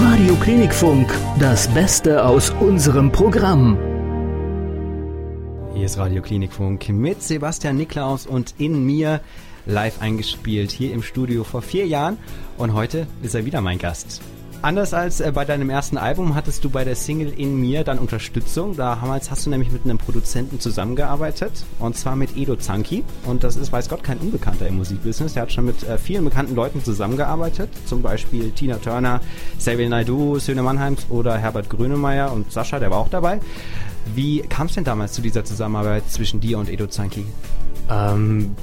Radio Klinikfunk, das Beste aus unserem Programm. Hier ist Radio Klinikfunk mit Sebastian Niklaus und in mir live eingespielt hier im Studio vor vier Jahren und heute ist er wieder mein Gast. Anders als äh, bei deinem ersten Album hattest du bei der Single In Mir dann Unterstützung. Damals hast du nämlich mit einem Produzenten zusammengearbeitet und zwar mit Edo Zanki. Und das ist, weiß Gott, kein Unbekannter im Musikbusiness. Der hat schon mit äh, vielen bekannten Leuten zusammengearbeitet. Zum Beispiel Tina Turner, Xavier Naidoo, Söhne Mannheims oder Herbert Grönemeyer und Sascha, der war auch dabei. Wie kam es denn damals zu dieser Zusammenarbeit zwischen dir und Edo Zanki? Ähm,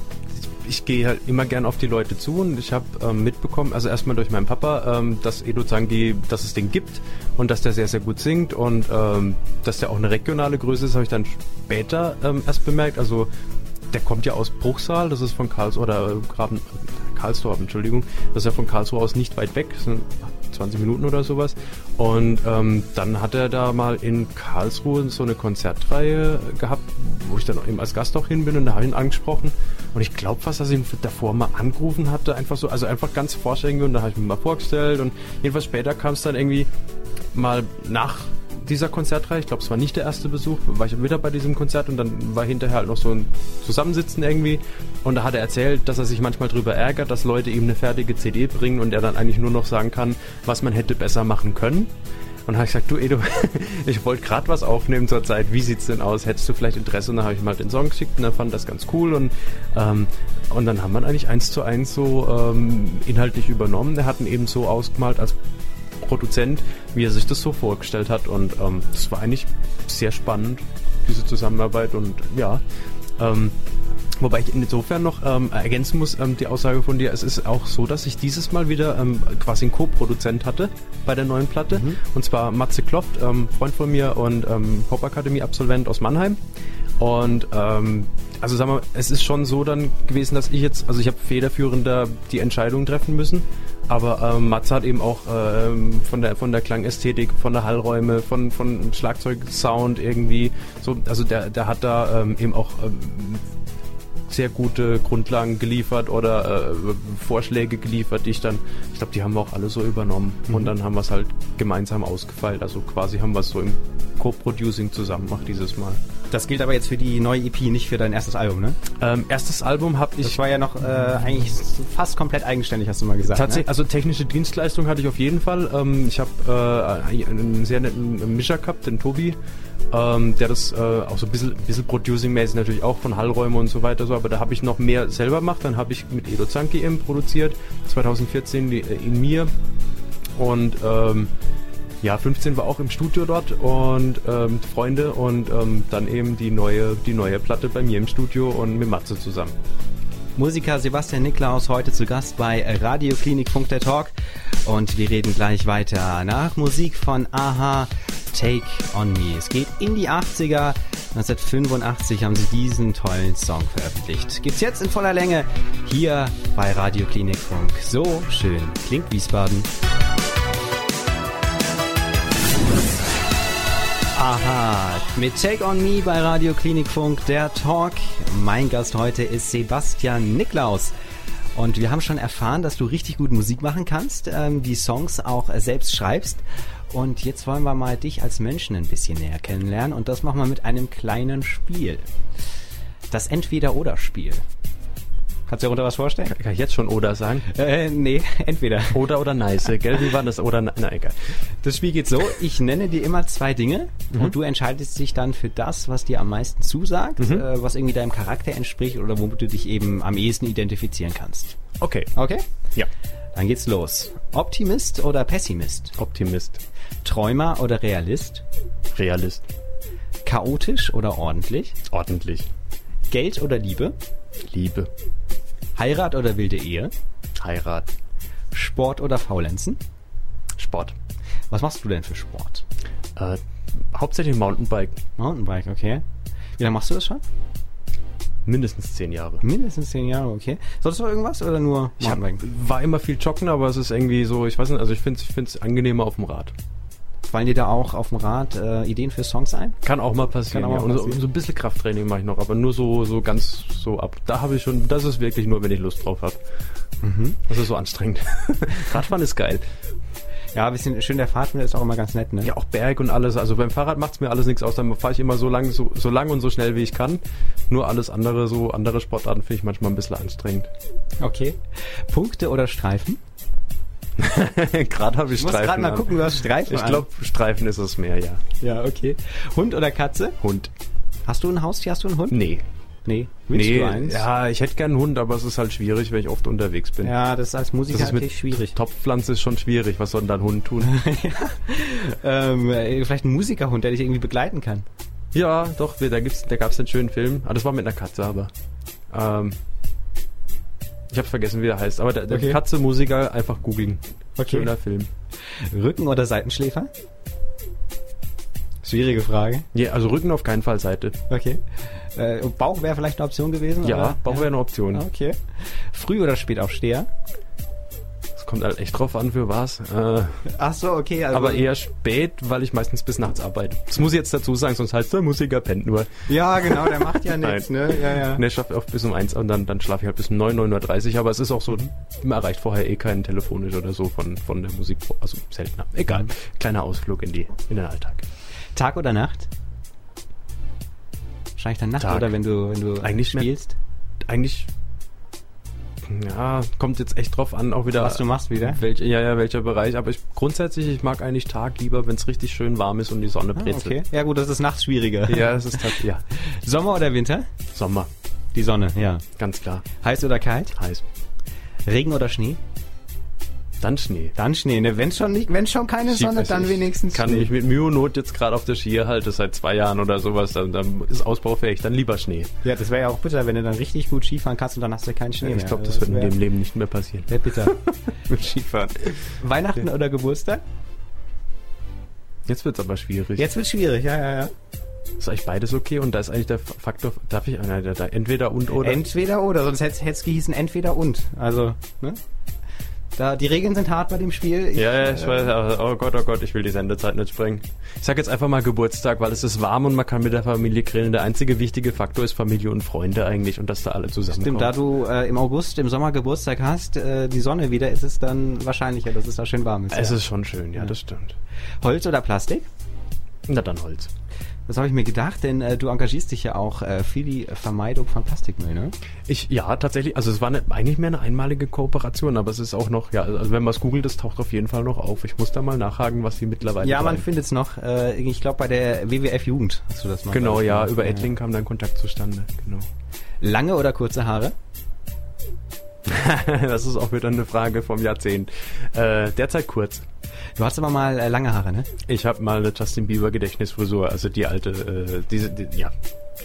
ich gehe halt immer gern auf die Leute zu und ich habe ähm, mitbekommen, also erstmal durch meinen Papa, ähm, dass Edo Zangi, dass es den gibt und dass der sehr, sehr gut singt und ähm, dass der auch eine regionale Größe ist, habe ich dann später ähm, erst bemerkt. Also der kommt ja aus Bruchsal, das ist von Karlsruhe, oder äh, Graben, Karlsdorf, Entschuldigung, das ist ja von Karlsruhe aus nicht weit weg, das sind 20 Minuten oder sowas. Und ähm, dann hat er da mal in Karlsruhe so eine Konzertreihe gehabt, wo ich dann eben als Gast auch hin bin und da habe ich ihn angesprochen. Und ich glaube fast, dass ich ihn davor mal angerufen hatte, einfach so, also einfach ganz vorstellen und da habe ich mir mal vorgestellt und jedenfalls später kam es dann irgendwie mal nach dieser Konzertreihe, ich glaube, es war nicht der erste Besuch, war ich wieder bei diesem Konzert und dann war hinterher halt noch so ein Zusammensitzen irgendwie und da hat er erzählt, dass er sich manchmal darüber ärgert, dass Leute ihm eine fertige CD bringen und er dann eigentlich nur noch sagen kann, was man hätte besser machen können. Und habe ich gesagt, du Edo, ich wollte gerade was aufnehmen zur Zeit, wie sieht's denn aus? Hättest du vielleicht Interesse? Und dann habe ich ihm halt den Song geschickt und er fand das ganz cool und, ähm, und dann haben wir eigentlich eins zu eins so ähm, inhaltlich übernommen. Er hat ihn eben so ausgemalt als Produzent, wie er sich das so vorgestellt hat. Und ähm, das war eigentlich sehr spannend, diese Zusammenarbeit. Und ja, ähm, Wobei ich insofern noch ähm, ergänzen muss, ähm, die Aussage von dir, es ist auch so, dass ich dieses Mal wieder ähm, quasi einen Co-Produzent hatte bei der neuen Platte. Mhm. Und zwar Matze Kloft, ähm, Freund von mir und ähm, Pop-Akademie-Absolvent aus Mannheim. Und ähm, also sagen wir, es ist schon so dann gewesen, dass ich jetzt, also ich habe federführender die Entscheidung treffen müssen. Aber ähm, Matze hat eben auch ähm, von der von der Klangästhetik, von der Hallräume, von von Schlagzeugsound irgendwie so, also der der hat da ähm, eben auch ähm, sehr gute Grundlagen geliefert oder äh, Vorschläge geliefert, die ich dann, ich glaube, die haben wir auch alle so übernommen mhm. und dann haben wir es halt gemeinsam ausgefeilt. Also quasi haben wir es so im Co-Producing zusammen gemacht dieses Mal. Das gilt aber jetzt für die neue EP, nicht für dein erstes Album, ne? Ähm, erstes Album habe ich. Das war ja noch äh, eigentlich fast komplett eigenständig, hast du mal gesagt. Tatsächlich, ne? also technische Dienstleistung hatte ich auf jeden Fall. Ähm, ich habe äh, einen sehr netten Mischer gehabt, den Tobi, ähm, der das äh, auch so ein bisschen, bisschen Producing-mäßig natürlich auch von Hallräumen und so weiter so, aber da habe ich noch mehr selber gemacht. Dann habe ich mit Edo Zanki eben produziert, 2014 die, äh, in mir und ähm, ja, 15 war auch im Studio dort und ähm, Freunde und ähm, dann eben die neue, die neue Platte bei mir im Studio und mit Matze zusammen. Musiker Sebastian Niklaus heute zu Gast bei Radio Klinik Funk der Talk und wir reden gleich weiter nach Musik von Aha Take on Me. Es geht in die 80er. 1985 haben sie diesen tollen Song veröffentlicht. Gibt's jetzt in voller Länge hier bei Radio Klinik Funk. So schön klingt Wiesbaden. Aha, mit Take on Me bei Radio Klinikfunk, der Talk. Mein Gast heute ist Sebastian Niklaus. Und wir haben schon erfahren, dass du richtig gut Musik machen kannst, ähm, die Songs auch äh, selbst schreibst. Und jetzt wollen wir mal dich als Menschen ein bisschen näher kennenlernen. Und das machen wir mit einem kleinen Spiel. Das Entweder-Oder-Spiel. Kannst du dir darunter was vorstellen? Kann ich jetzt schon oder sagen? Äh, nee, entweder. Oder oder nice. Gell, wie war das? Oder, na egal. Das Spiel geht so, ich nenne dir immer zwei Dinge mhm. und du entscheidest dich dann für das, was dir am meisten zusagt, mhm. äh, was irgendwie deinem Charakter entspricht oder womit du dich eben am ehesten identifizieren kannst. Okay. Okay? Ja. Dann geht's los. Optimist oder Pessimist? Optimist. Träumer oder Realist? Realist. Chaotisch oder ordentlich? Ordentlich. Geld oder Liebe? Liebe. Heirat oder wilde Ehe? Heirat. Sport oder Faulenzen? Sport. Was machst du denn für Sport? Äh, hauptsächlich Mountainbike. Mountainbike, okay. Wie lange machst du das schon? Mindestens zehn Jahre. Mindestens zehn Jahre, okay. Solltest du irgendwas oder nur Mountainbike? Ich war immer viel joggen, aber es ist irgendwie so, ich weiß nicht, also ich finde es angenehmer auf dem Rad. Fallen dir da auch auf dem Rad äh, Ideen für Songs ein? Kann auch mal passieren. Kann auch mal ja. passieren. So, so, ein bisschen Krafttraining mache ich noch, aber nur so, so ganz so ab. Da habe ich schon, das ist wirklich nur, wenn ich Lust drauf habe. Mhm. Das ist so anstrengend. Radfahren ist geil. Ja, ein bisschen schön der Fahrtwind ist auch immer ganz nett, ne? Ja, auch Berg und alles. Also beim Fahrrad macht's mir alles nichts aus. Dann fahre ich immer so lang, so, so lang und so schnell wie ich kann. Nur alles andere, so andere Sportarten finde ich manchmal ein bisschen anstrengend. Okay. Punkte oder Streifen? gerade habe ich Ich muss Streifen. gerade mal an. gucken, du hast Streifen Ich glaube, Streifen ist es mehr, ja. Ja, okay. Hund oder Katze? Hund. Hast du ein Haustier? Hast du einen Hund? Nee. Nee. Willst nee, du eins? ja, ich hätte gern einen Hund, aber es ist halt schwierig, wenn ich oft unterwegs bin. Ja, das ist als Musiker Das ist natürlich schwierig. Topfpflanze ist schon schwierig. Was soll denn da ein Hund tun? Ähm, äh, vielleicht ein Musikerhund, der dich irgendwie begleiten kann. ja, doch, da gibt's, da gab's einen schönen Film. Ah, das war mit einer Katze, aber. Ähm, ich hab's vergessen, wie der heißt. Aber der, der Okay. Katze Musiker einfach googeln. Okay. Schöner Film. Rücken oder Seitenschläfer? Schwierige Frage. Ja, also Rücken auf keinen Fall Seite. Okay. Äh, Bauch wäre vielleicht eine Option gewesen? Ja, oder? Bauch wäre eine Option. Okay. Früh oder spät aufsteher? Es kommt halt echt drauf an, für was. Äh, Ach so, okay. Also aber eher spät, weil ich meistens bis nachts arbeite. Das muss ich jetzt dazu sagen, sonst heißt der Musiker pennt nur. Ja, genau, der macht ja nichts, ne? Ja, ja. Ich schaffe oft bis um eins und dann, dann schlafe ich halt bis um 9, 9.30 Uhr. Aber es ist auch so, man erreicht vorher eh keinen telefonisch oder so von, von der Musik. Also seltener. Egal. Mhm. Kleiner Ausflug in, die, in den Alltag. Tag oder Nacht? Wahrscheinlich dann Nacht, Tag. oder wenn du, wenn du Eigentlich mehr- spielst? Eigentlich, ja, kommt jetzt echt drauf an, auch wieder. Was du machst wieder? Welch, ja, ja, welcher Bereich. Aber ich, grundsätzlich, ich mag eigentlich Tag lieber, wenn es richtig schön warm ist und die Sonne Ah, brezelt. okay. Ja gut, das ist nachts schwieriger. Ja, es ist halt, ja, Sommer oder Winter? Sommer, Die Sonne, ja. ganz klar. Heiß oder kalt? Heiß. Regen oder Schnee? Dann Schnee. Dann Schnee, ne? Wenn schon nicht, wenn schon keine Sonne, Ski- dann ich wenigstens kann Schnee. mich mit Mühe und Not jetzt gerade auf der Skier halte seit zwei Jahren oder sowas, dann, dann ist ausbaufähig, dann lieber Schnee. ja, das wäre ja auch bitter, wenn du dann richtig gut Skifahren kannst und dann hast du keinen Schnee mehr. ich glaube, Also das wird in dem Leben nicht mehr passieren. wär bitter. Mit Skifahren. Weihnachten oder Geburtstag? Jetzt wird's aber schwierig. Jetzt wird schwierig, ja, ja, ja. ist eigentlich beides okay und da ist eigentlich der Faktor, darf ich, nein, da, da, entweder und oder. Entweder oder, sonst hätte es gehießen entweder und. Also, ne? Da, die Regeln sind hart bei dem Spiel. ja, ja, ich äh, weiß, oh Gott, oh Gott, ich will die Sendezeit nicht sprengen. Ich sag jetzt einfach mal Geburtstag, weil es ist warm und man kann mit der Familie grillen. Der einzige wichtige Faktor ist Familie und Freunde eigentlich und dass da alle zusammenkommen. Stimmt, da du äh, im August, im Sommer Geburtstag hast, äh, die Sonne wieder, ist es dann wahrscheinlicher, dass es da schön warm ist. es ja. ist schon schön, ja, das stimmt. Holz oder Plastik? Na dann Holz. Das habe ich mir gedacht, denn äh, du engagierst dich ja auch äh, für die Vermeidung von Plastikmüll, ne? Ich, ja, tatsächlich, also es war eine, eigentlich mehr eine einmalige Kooperation, aber es ist auch noch, ja, also wenn man es googelt, das taucht auf jeden Fall noch auf. Ich muss da mal nachhaken, was die mittlerweile Ja, man findet es noch. Äh, ich glaube, bei der WWF Jugend hast du das mal. Genau, ja, über Ettling kam dann Kontakt zustande, genau. Lange oder kurze Haare? das ist auch wieder eine Frage vom Jahrzehnt. Äh, derzeit kurz. Du hast aber mal äh, lange Haare, ne? Ich habe mal eine Justin Bieber Gedächtnisfrisur, also die alte, äh, diese, die, ja,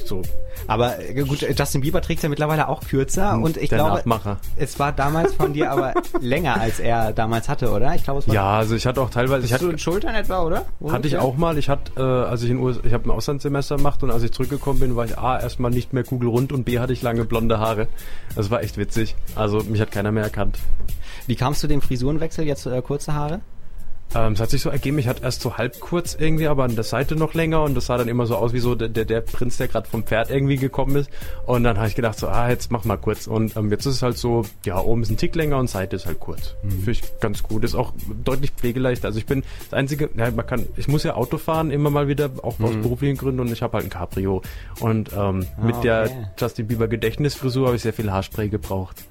so. Aber äh, gut, äh, Justin Bieber trägt ja mittlerweile auch kürzer und ich der glaube, Nachmacher. es war damals von dir aber länger, als er damals hatte, oder? Ich glaube, es war Ja, also ich hatte auch teilweise, ich Hast du hatte, in Schultern etwa, oder? hatte ich auch mal, ich hatte, äh, als ich in US, ich habe ein Auslandssemester gemacht und als ich zurückgekommen bin, war ich A, erstmal nicht mehr kugelrund und B, hatte ich lange blonde Haare. Das war echt witzig. Also mich hat keiner mehr erkannt. Wie kamst du dem Frisurenwechsel jetzt äh, kurze Haare? Ähm, es hat sich so ergeben, ich hatte erst so halb kurz irgendwie, aber an der Seite noch länger und das sah dann immer so aus wie so der, der, der Prinz, der gerade vom Pferd irgendwie gekommen ist. Und dann habe ich gedacht so, ah, jetzt mach mal kurz. Und ähm, jetzt ist es halt so, ja, oben ist ein Tick länger und Seite ist halt kurz. Finde ich ganz gut. Ist auch deutlich pflegeleicht. Also ich bin das einzige, ja, man kann, ich muss ja Auto fahren, immer mal wieder, auch aus beruflichen Gründen und ich habe halt ein Cabrio. Und ähm, mit okay. der Justin Bieber Gedächtnisfrisur habe ich sehr viel Haarspray gebraucht.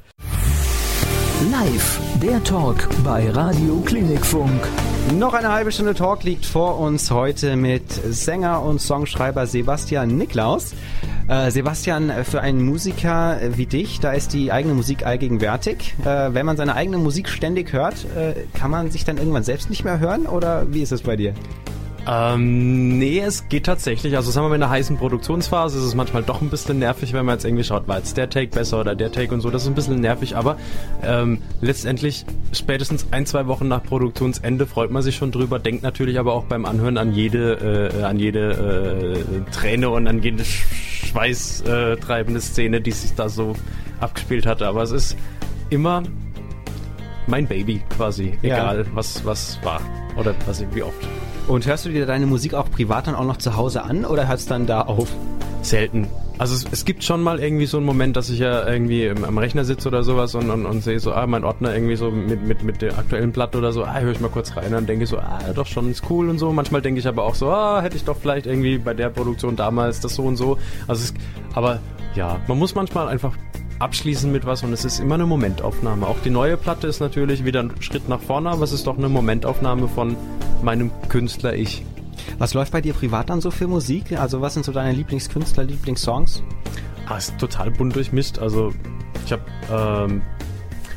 Live, der Talk bei Radio Klinikfunk. Noch eine halbe Stunde Talk liegt vor uns heute mit Sänger und Songschreiber Sebastian Niklaus. Äh, Sebastian, für einen Musiker wie dich, da ist die eigene Musik allgegenwärtig. Äh, wenn man seine eigene Musik ständig hört, äh, kann man sich dann irgendwann selbst nicht mehr hören oder wie ist es bei dir? Ähm, nee, es geht tatsächlich. Also sagen wir mal, in einer heißen Produktionsphase ist es manchmal doch ein bisschen nervig, wenn man jetzt irgendwie schaut, war jetzt der Take besser oder der Take und so. Das ist ein bisschen nervig, aber ähm, letztendlich spätestens ein, zwei Wochen nach Produktionsende freut man sich schon drüber, denkt natürlich aber auch beim Anhören an jede, äh, an jede äh, Träne und an jede schweißtreibende treibende Szene, die sich da so abgespielt hatte. Aber es ist immer mein Baby quasi, Ja. egal was, was war oder was wie oft. Und hörst du dir deine Musik auch privat dann auch noch zu Hause an oder hörst dann da auf? Selten. Also es, es, gibt schon mal irgendwie so einen Moment, dass ich ja irgendwie im, am Rechner sitze oder sowas und, und, und sehe so, ah, mein Ordner irgendwie so mit, mit, mit der aktuellen Platte oder so, ah, höre ich mal kurz rein und denke so, ah, doch schon, ist cool und so. Manchmal denke ich aber auch so, ah, hätte ich doch vielleicht irgendwie bei der Produktion damals das so und so. Also es, aber ja, man muss manchmal einfach abschließen mit was und es ist immer eine Momentaufnahme. Auch die neue Platte ist natürlich wieder ein Schritt nach vorne, aber es ist doch eine Momentaufnahme von meinem Künstler-Ich. Was läuft bei dir privat dann so für Musik? Also was sind so deine Lieblingskünstler, Lieblingssongs? Ah, ist total bunt durchmischt. Also ich habe, ähm,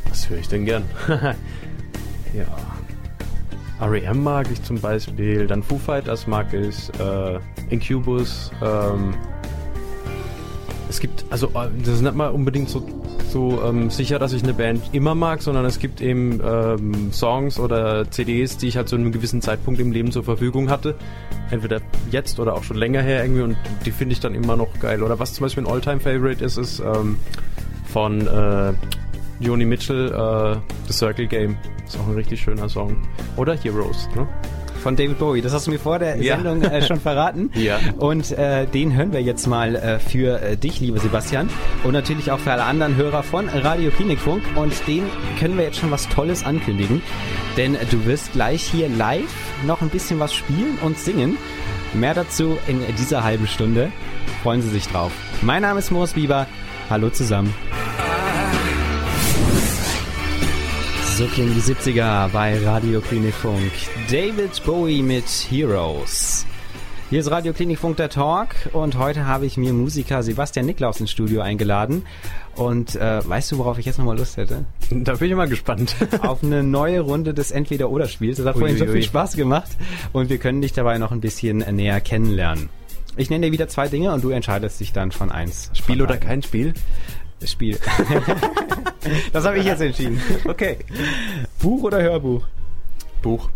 was höre ich denn gern? ja, R.E.M. mag ich zum Beispiel, dann Foo Fighters mag ich, äh, Incubus, ähm, es gibt, also äh, das ist nicht mal unbedingt so, so ähm, sicher, dass ich eine Band immer mag, sondern es gibt eben ähm, Songs oder CDs, die ich halt zu einem gewissen Zeitpunkt im Leben zur Verfügung hatte. Entweder jetzt oder auch schon länger her irgendwie und die finde ich dann immer noch geil. Oder was zum Beispiel ein Alltime favorite ist, ist ähm, von äh, Joni Mitchell, äh, The Circle Game. Ist auch ein richtig schöner Song. Oder Heroes, ne? Von David Bowie. Das hast du mir vor der ja. Sendung äh, schon verraten. ja. Und äh, den hören wir jetzt mal äh, für äh, dich, lieber Sebastian. Und natürlich auch für alle anderen Hörer von Radio Klinikfunk. Und den können wir jetzt schon was Tolles ankündigen. Denn du wirst gleich hier live noch ein bisschen was spielen und singen. Mehr dazu in dieser halben Stunde. Freuen Sie sich drauf. Mein Name ist Moos Bieber. Hallo zusammen. So klingen die 70er bei Radio Klinikfunk. David Bowie mit Heroes. Hier ist Radio Klinikfunk der Talk und heute habe ich mir Musiker Sebastian Niklaus ins Studio eingeladen. Und äh, weißt du, worauf ich jetzt nochmal Lust hätte? Da bin ich mal gespannt. Auf eine neue Runde des Entweder-Oder-Spiels. Das hat vorhin so viel Spaß gemacht und wir können dich dabei noch ein bisschen näher kennenlernen. Ich nenne dir wieder zwei Dinge und du entscheidest dich dann von eins. Spiel oder kein Spiel? Spiel. das habe ich jetzt entschieden. Okay. Buch oder Hörbuch? Buch.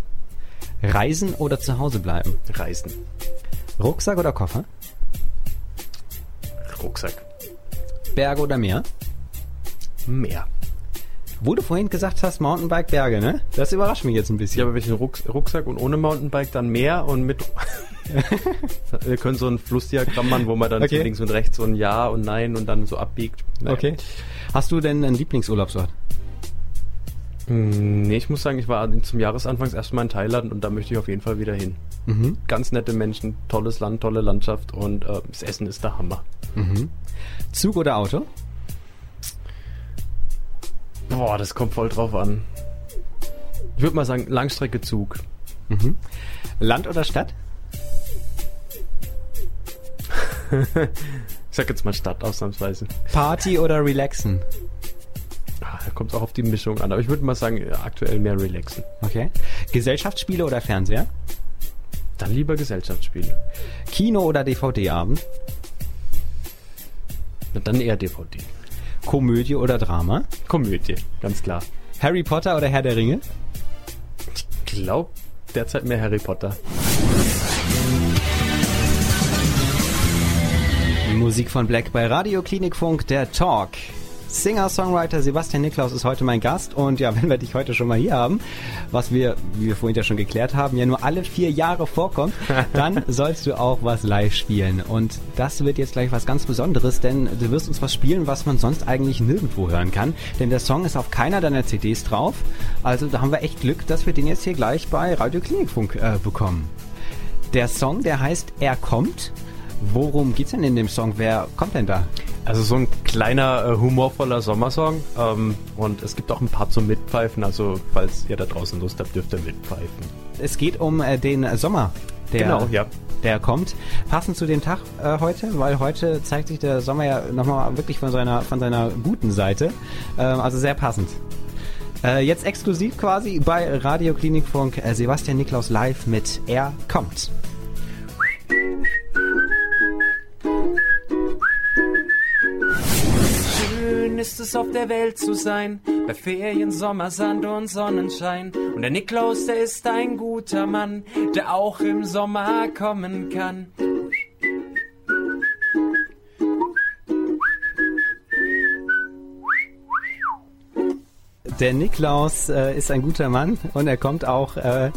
Reisen oder zu Hause bleiben? Reisen. Rucksack oder Koffer? Rucksack. Berge oder Meer? Meer. Wo du vorhin gesagt hast, Mountainbike, Berge, ne? Das überrascht mich jetzt ein bisschen. Ja, aber welchen Rucksack und ohne Mountainbike dann Meer und mit Wir können so ein Flussdiagramm machen, wo man dann okay. so links und rechts so ein Ja und Nein und dann so abbiegt. Naja. Okay. Hast du denn einen Lieblingsurlaubsort? Hm, nee, ich muss sagen, ich war zum Jahresanfangs erstmal in Thailand und da möchte ich auf jeden Fall wieder hin. Mhm. Ganz nette Menschen, tolles Land, tolle Landschaft und äh, das Essen ist der Hammer. Mhm. Zug oder Auto? Boah, das kommt voll drauf an. Ich würde mal sagen, Langstrecke Zug. Mhm. Land oder Stadt? Ich sag jetzt mal Stadt ausnahmsweise. Party oder relaxen? Ah, da kommt es auch auf die Mischung an. Aber ich würde mal sagen, aktuell mehr relaxen. Okay. Gesellschaftsspiele oder Fernseher? Dann lieber Gesellschaftsspiele. Kino oder DVD-Abend? dann eher DVD. Komödie oder Drama? Komödie, ganz klar. Harry Potter oder Herr der Ringe? Ich glaube derzeit mehr Harry Potter. Musik von Black bei Radio Klinikfunk, der Talk. Singer-Songwriter Sebastian Niklaus ist heute mein Gast und ja, wenn wir dich heute schon mal hier haben, was wir, wie wir vorhin ja schon geklärt haben, ja nur alle vier Jahre vorkommt, dann sollst du auch was live spielen und das wird jetzt gleich was ganz Besonderes, denn du wirst uns was spielen, was man sonst eigentlich nirgendwo hören kann, denn der Song ist auf keiner deiner CDs drauf, also da haben wir echt Glück, dass wir den jetzt hier gleich bei Radio Klinikfunk äh, bekommen. Der Song, der heißt Er kommt Worum geht's denn in dem Song? Wer kommt denn da? Also so ein kleiner, äh, humorvoller Sommersong. Ähm, und es gibt auch ein paar zum Mitpfeifen. Also falls ihr da draußen Lust habt, dürft ihr mitpfeifen. Es geht um äh, den Sommer, der, genau, ja. der kommt. Passend zu dem Tag äh, heute, weil heute zeigt sich der Sommer ja nochmal wirklich von seiner, von seiner guten Seite. Ähm, also sehr passend. Äh, jetzt exklusiv quasi bei Radio Klinikfunk äh, Sebastian Niklaus live mit Er kommt. Es auf der Welt zu sein, bei Ferien, Sommer, Sand und Sonnenschein. Und der Niklaus, der ist ein guter Mann, der auch im Sommer kommen kann. Der Niklaus äh, ist ein guter Mann und er kommt auch äh,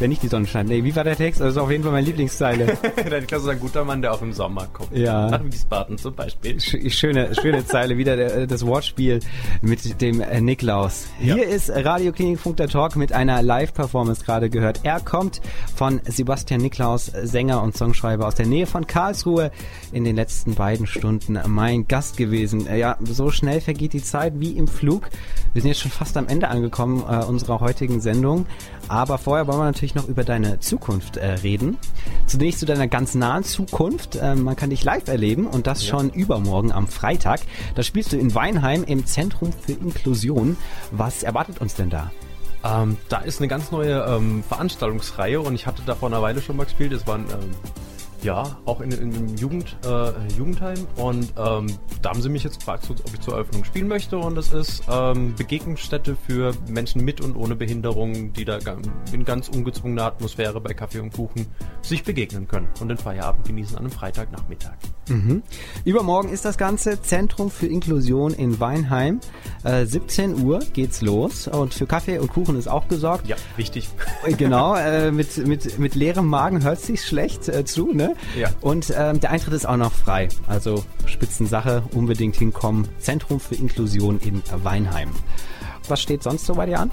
Wenn nicht die Sonne scheint. Nee, wie war der Text? Also auf jeden Fall meine Lieblingszeile. der Niklas ist ein guter Mann, der auch im Sommer kommt. Ja. Nach Wiesbaden zum Beispiel. Sch- Schöne, schöne Zeile, wieder der, das Wortspiel mit dem äh, Niklaus. Ja. Hier ist Radio Klinikfunk der Talk mit einer Live-Performance gerade gehört. Er kommt von Sebastian Niklaus, Sänger und Songschreiber aus der Nähe von Karlsruhe, in den letzten beiden Stunden mein Gast gewesen. Äh, Ja, so schnell vergeht die Zeit wie im Flug. Wir sind jetzt schon fast am Ende angekommen äh, unserer heutigen Sendung. Aber vorher wollen wir natürlich noch über deine Zukunft äh, reden. Zunächst zu deiner ganz nahen Zukunft. Ähm, man kann dich live erleben und das schon übermorgen am Freitag. Da spielst du in Weinheim im Zentrum für Inklusion. Was erwartet uns denn da? Ähm, da ist eine ganz neue ähm, Veranstaltungsreihe und ich hatte da vor einer Weile schon mal gespielt. Es waren ähm, ja auch in, in einem Jugend, äh, Jugendheim und ähm, da haben sie mich jetzt gefragt, ob ich zur Eröffnung spielen möchte und das ist ähm, Begegnungsstätte für Menschen mit und ohne Behinderung, die da in ganz ungezwungener Atmosphäre bei Kaffee und Kuchen sich begegnen können und den Feierabend genießen an einem Freitagnachmittag. Übermorgen ist das Ganze Zentrum für Inklusion in Weinheim. Äh, 17 Uhr geht's los und für Kaffee und Kuchen ist auch gesorgt. Ja, wichtig. Genau, äh, mit, mit, mit leerem Magen hört sich schlecht äh, zu, ne? Ja. Und ähm, der Eintritt ist auch noch frei. Also Spitzensache, unbedingt hinkommen. Zentrum für Inklusion in Weinheim. Was steht sonst so bei dir an?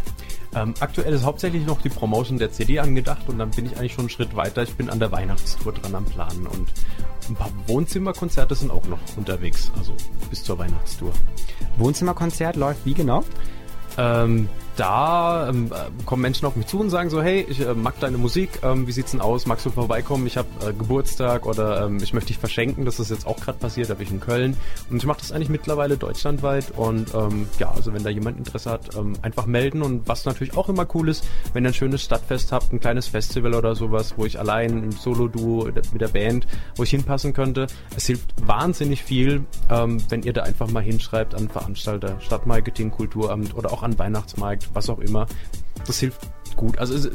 Ähm, aktuell ist hauptsächlich noch die Promotion der CD angedacht und dann bin ich eigentlich schon einen Schritt weiter. Ich bin an der Weihnachtstour dran am Planen und ein paar Wohnzimmerkonzerte sind auch noch unterwegs, also bis zur Weihnachtstour. Wohnzimmerkonzert läuft wie genau? Ähm, da ähm, äh, kommen Menschen auf mich zu und sagen so, hey, ich äh, mag deine Musik, ähm, wie sieht's denn aus, magst du vorbeikommen, ich habe äh, Geburtstag oder ähm, ich möchte dich verschenken, das ist jetzt auch gerade passiert, habe ich in Köln. Und ich mache das eigentlich mittlerweile deutschlandweit und ähm, ja, also wenn da jemand Interesse hat, ähm, einfach melden. Und was natürlich auch immer cool ist, wenn ihr ein schönes Stadtfest habt, ein kleines Festival oder sowas, wo ich allein im Solo-Duo mit der Band, wo ich hinpassen könnte, es hilft wahnsinnig viel, ähm, wenn ihr da einfach mal hinschreibt an Veranstalter, Stadtmarketing, Kulturamt oder auch an Weihnachtsmarkt, was auch immer. Das hilft gut. Also es,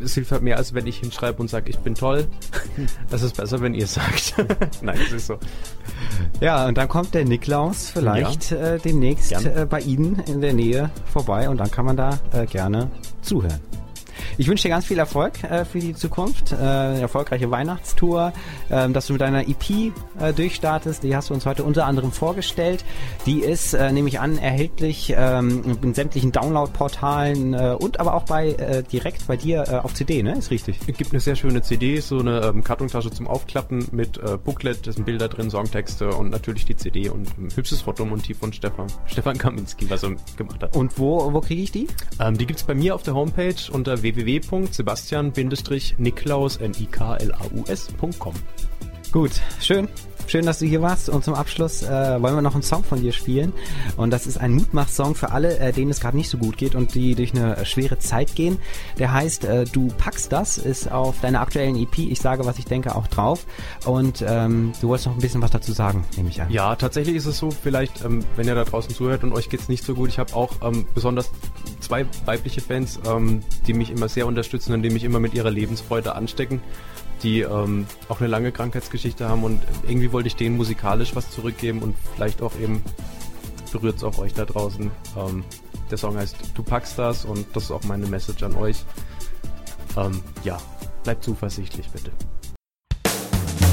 es hilft halt mehr, als wenn ich hinschreibe und sage, ich bin toll. Das ist besser, wenn ihr es sagt. Nein, das ist so. Ja, und dann kommt der Niklaus vielleicht äh, demnächst äh, bei Ihnen in der Nähe vorbei und dann kann man da äh, gerne zuhören. Ich wünsche dir ganz viel Erfolg äh, für die Zukunft, äh, eine erfolgreiche Weihnachtstour, ähm, dass du mit deiner EP äh, durchstartest. Die hast du uns heute unter anderem vorgestellt. Die ist, äh, nehme ich an, erhältlich ähm, in sämtlichen Download-Portalen äh, und aber auch bei äh, direkt bei dir äh, auf CD, ne? Ist richtig. Es gibt eine sehr schöne CD, so eine ähm, Kartontasche zum Aufklappen mit äh, Booklet, da sind Bilder drin, Songtexte und natürlich die CD und ein hübsches Fotomotiv von Stefan, Stefan Kaminski, was er gemacht hat. Und wo, wo kriege ich die? Ähm, die gibt's bei mir auf der Homepage unter www.sebastian-niklaus, N-I-K-L-A-U-S.com. Gut, schön. Schön, dass du hier warst. Und zum Abschluss äh, wollen wir noch einen Song von dir spielen. Und das ist ein Mutmach-Song für alle, äh, denen es gerade nicht so gut geht und die durch eine schwere Zeit gehen. Der heißt äh, Du packst das, ist auf deiner aktuellen EP, ich sage, was ich denke, auch drauf. Und ähm, du wolltest noch ein bisschen was dazu sagen, nehme ich an. Ja, tatsächlich ist es so, vielleicht, ähm, wenn ihr da draußen zuhört und euch geht's nicht so gut, ich habe auch ähm, besonders zwei weibliche Fans, ähm, die mich immer sehr unterstützen und die mich immer mit ihrer Lebensfreude anstecken, die ähm, auch eine lange Krankheitsgeschichte haben und irgendwie wollte ich denen musikalisch was zurückgeben und vielleicht auch eben berührt's auch euch da draußen. Ähm, der Song heißt Du packst das und das ist auch meine Message an euch. Ähm, ja, bleibt zuversichtlich bitte.